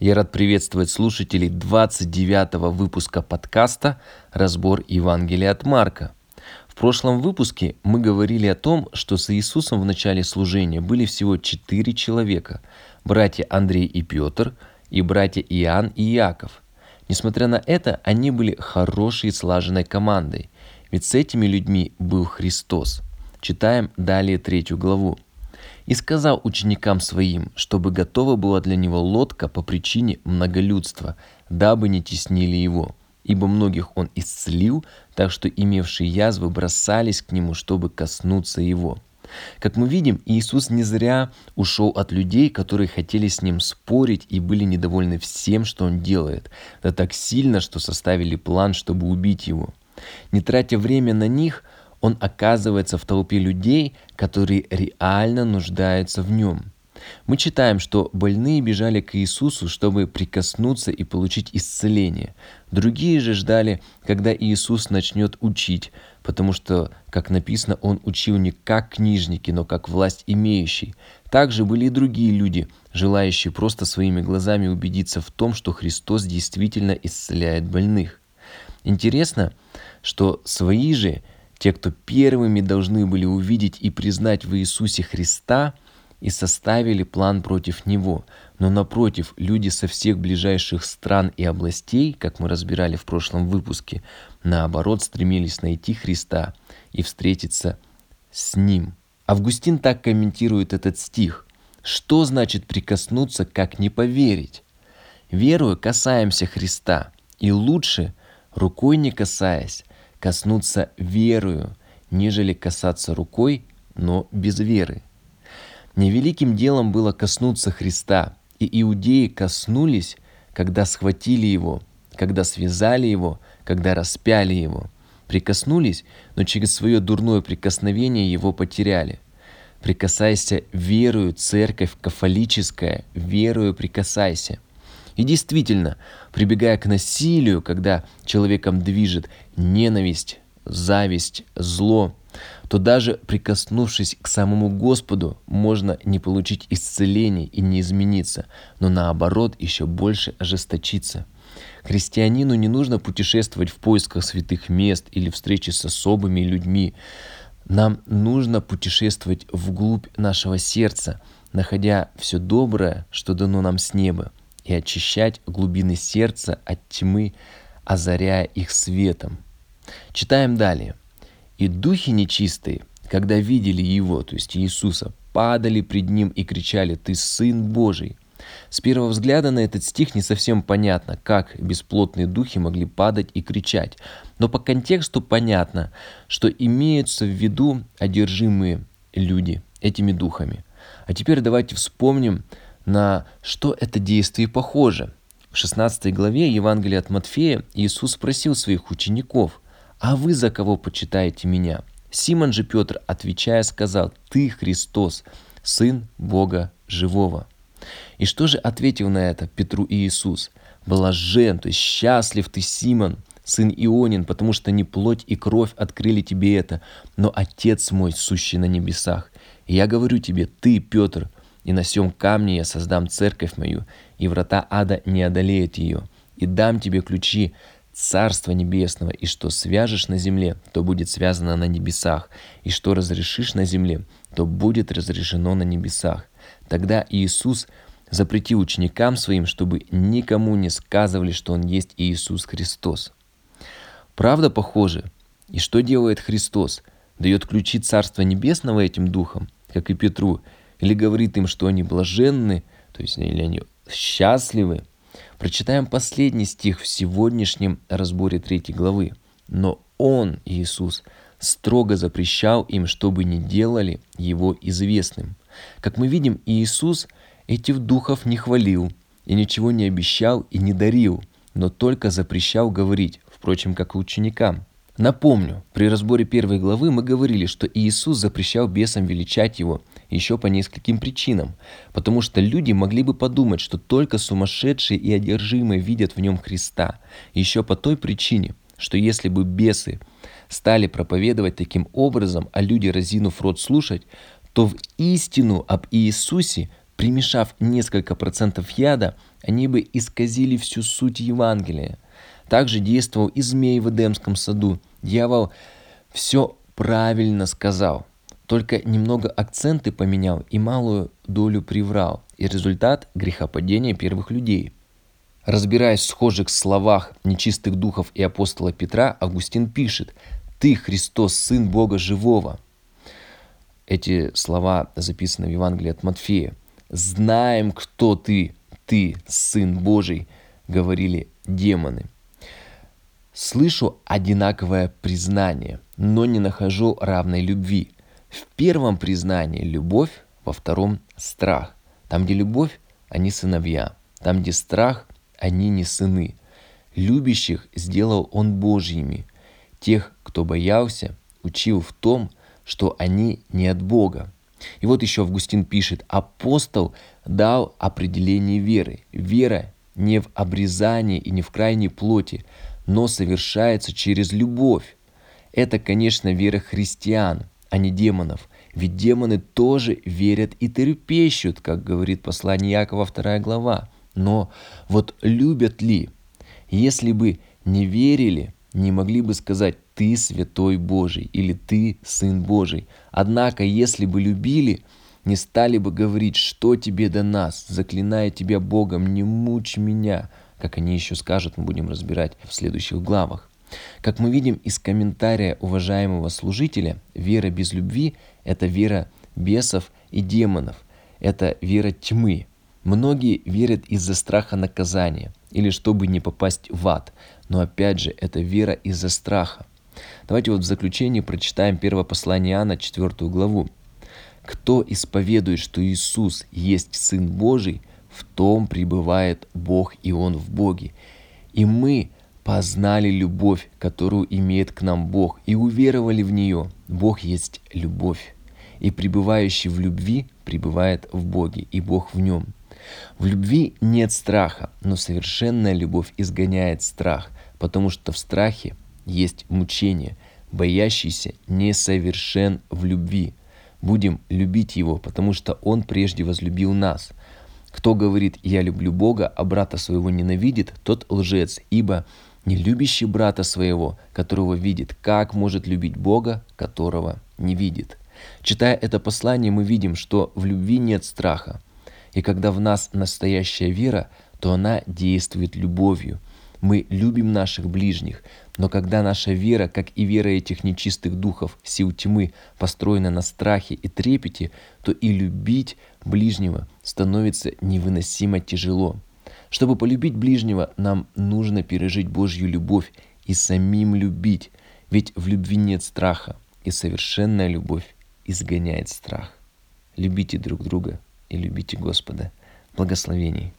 Я рад приветствовать слушателей 29 выпуска подкаста «Разбор Евангелия от Марка». В прошлом выпуске мы говорили о том, что с Иисусом в начале служения были всего четыре человека – братья Андрей и Петр и братья Иоанн и Иаков. Несмотря на это, они были хорошей и слаженной командой, ведь с этими людьми был Христос. Читаем далее третью главу – и сказал ученикам своим, чтобы готова была для него лодка по причине многолюдства, дабы не теснили его. Ибо многих он исцелил, так что имевшие язвы бросались к нему, чтобы коснуться его. Как мы видим, Иисус не зря ушел от людей, которые хотели с ним спорить и были недовольны всем, что он делает, да так сильно, что составили план, чтобы убить его. Не тратя время на них, он оказывается в толпе людей, которые реально нуждаются в нем. Мы читаем, что больные бежали к Иисусу, чтобы прикоснуться и получить исцеление. Другие же ждали, когда Иисус начнет учить, потому что, как написано, Он учил не как книжники, но как власть имеющий. Также были и другие люди, желающие просто своими глазами убедиться в том, что Христос действительно исцеляет больных. Интересно, что свои же те, кто первыми должны были увидеть и признать в Иисусе Христа и составили план против Него. Но напротив, люди со всех ближайших стран и областей, как мы разбирали в прошлом выпуске, наоборот стремились найти Христа и встретиться с Ним. Августин так комментирует этот стих. Что значит прикоснуться, как не поверить? Верую касаемся Христа, и лучше, рукой не касаясь, коснуться верою, нежели касаться рукой, но без веры. Невеликим делом было коснуться Христа, и иудеи коснулись, когда схватили Его, когда связали Его, когда распяли Его. Прикоснулись, но через свое дурное прикосновение Его потеряли. Прикасайся верою, церковь кафолическая, верою прикасайся – и действительно, прибегая к насилию, когда человеком движет ненависть, зависть, зло, то даже прикоснувшись к самому Господу, можно не получить исцеление и не измениться, но наоборот еще больше ожесточиться. Христианину не нужно путешествовать в поисках святых мест или встречи с особыми людьми. Нам нужно путешествовать вглубь нашего сердца, находя все доброе, что дано нам с неба и очищать глубины сердца от тьмы, озаряя их светом. Читаем далее. «И духи нечистые, когда видели Его, то есть Иисуса, падали пред Ним и кричали, «Ты Сын Божий!» С первого взгляда на этот стих не совсем понятно, как бесплотные духи могли падать и кричать, но по контексту понятно, что имеются в виду одержимые люди этими духами. А теперь давайте вспомним на что это действие похоже. В 16 главе Евангелия от Матфея Иисус спросил своих учеников, «А вы за кого почитаете меня?» Симон же Петр, отвечая, сказал, «Ты Христос, Сын Бога Живого». И что же ответил на это Петру и Иисус? «Блажен, то есть счастлив ты, Симон, сын Ионин, потому что не плоть и кровь открыли тебе это, но Отец мой, сущий на небесах. И я говорю тебе, ты, Петр, и на сем камне я создам церковь мою, и врата ада не одолеют ее. И дам тебе ключи Царства Небесного, и что свяжешь на земле, то будет связано на небесах, и что разрешишь на земле, то будет разрешено на небесах. Тогда Иисус запретил ученикам своим, чтобы никому не сказывали, что Он есть Иисус Христос. Правда похоже? И что делает Христос? Дает ключи Царства Небесного этим духом, как и Петру, или говорит им, что они блаженны, то есть или они счастливы. Прочитаем последний стих в сегодняшнем разборе третьей главы. Но Он, Иисус, строго запрещал им, чтобы не делали Его известным. Как мы видим, Иисус этих духов не хвалил, и ничего не обещал и не дарил, но только запрещал говорить, впрочем, как и ученикам. Напомню, при разборе первой главы мы говорили, что Иисус запрещал бесам величать Его еще по нескольким причинам, потому что люди могли бы подумать, что только сумасшедшие и одержимые видят в Нем Христа, еще по той причине, что если бы бесы стали проповедовать таким образом, а люди, разинув рот, слушать, то в истину об Иисусе Примешав несколько процентов яда, они бы исказили всю суть Евангелия. Также действовал и змей в Эдемском саду. Дьявол все правильно сказал, только немного акценты поменял и малую долю приврал. И результат – грехопадения первых людей. Разбираясь в схожих словах нечистых духов и апостола Петра, Августин пишет «Ты, Христос, Сын Бога Живого». Эти слова записаны в Евангелии от Матфея. «Знаем, кто ты, ты, Сын Божий», говорили демоны. Слышу одинаковое признание, но не нахожу равной любви. В первом признании любовь, во втором страх. Там, где любовь, они сыновья. Там, где страх, они не сыны. Любящих сделал он Божьими. Тех, кто боялся, учил в том, что они не от Бога. И вот еще Августин пишет, апостол дал определение веры. Вера не в обрезании и не в крайней плоти, но совершается через любовь. Это, конечно, вера христиан, а не демонов. Ведь демоны тоже верят и трепещут, как говорит послание Якова 2 глава. Но вот любят ли? Если бы не верили, не могли бы сказать «ты святой Божий» или «ты сын Божий». Однако, если бы любили, не стали бы говорить «что тебе до нас», заклиная тебя Богом «не мучь меня», как они еще скажут, мы будем разбирать в следующих главах. Как мы видим из комментария уважаемого служителя, вера без любви – это вера бесов и демонов, это вера тьмы, Многие верят из-за страха наказания или чтобы не попасть в ад, но опять же это вера из-за страха. Давайте вот в заключение прочитаем первое послание Иоанна, 4 главу. «Кто исповедует, что Иисус есть Сын Божий, в том пребывает Бог и Он в Боге. И мы познали любовь, которую имеет к нам Бог, и уверовали в нее. Бог есть любовь. И пребывающий в любви пребывает в Боге, и Бог в нем. В любви нет страха, но совершенная любовь изгоняет страх, потому что в страхе есть мучение. Боящийся несовершен в любви. Будем любить его, потому что он прежде возлюбил нас. Кто говорит «я люблю Бога», а брата своего ненавидит, тот лжец, ибо не любящий брата своего, которого видит, как может любить Бога, которого не видит. Читая это послание, мы видим, что в любви нет страха, и когда в нас настоящая вера, то она действует любовью. Мы любим наших ближних, но когда наша вера, как и вера этих нечистых духов, сил тьмы, построена на страхе и трепете, то и любить ближнего становится невыносимо тяжело. Чтобы полюбить ближнего, нам нужно пережить Божью любовь и самим любить, ведь в любви нет страха, и совершенная любовь изгоняет страх. Любите друг друга – и любите Господа. Благословений.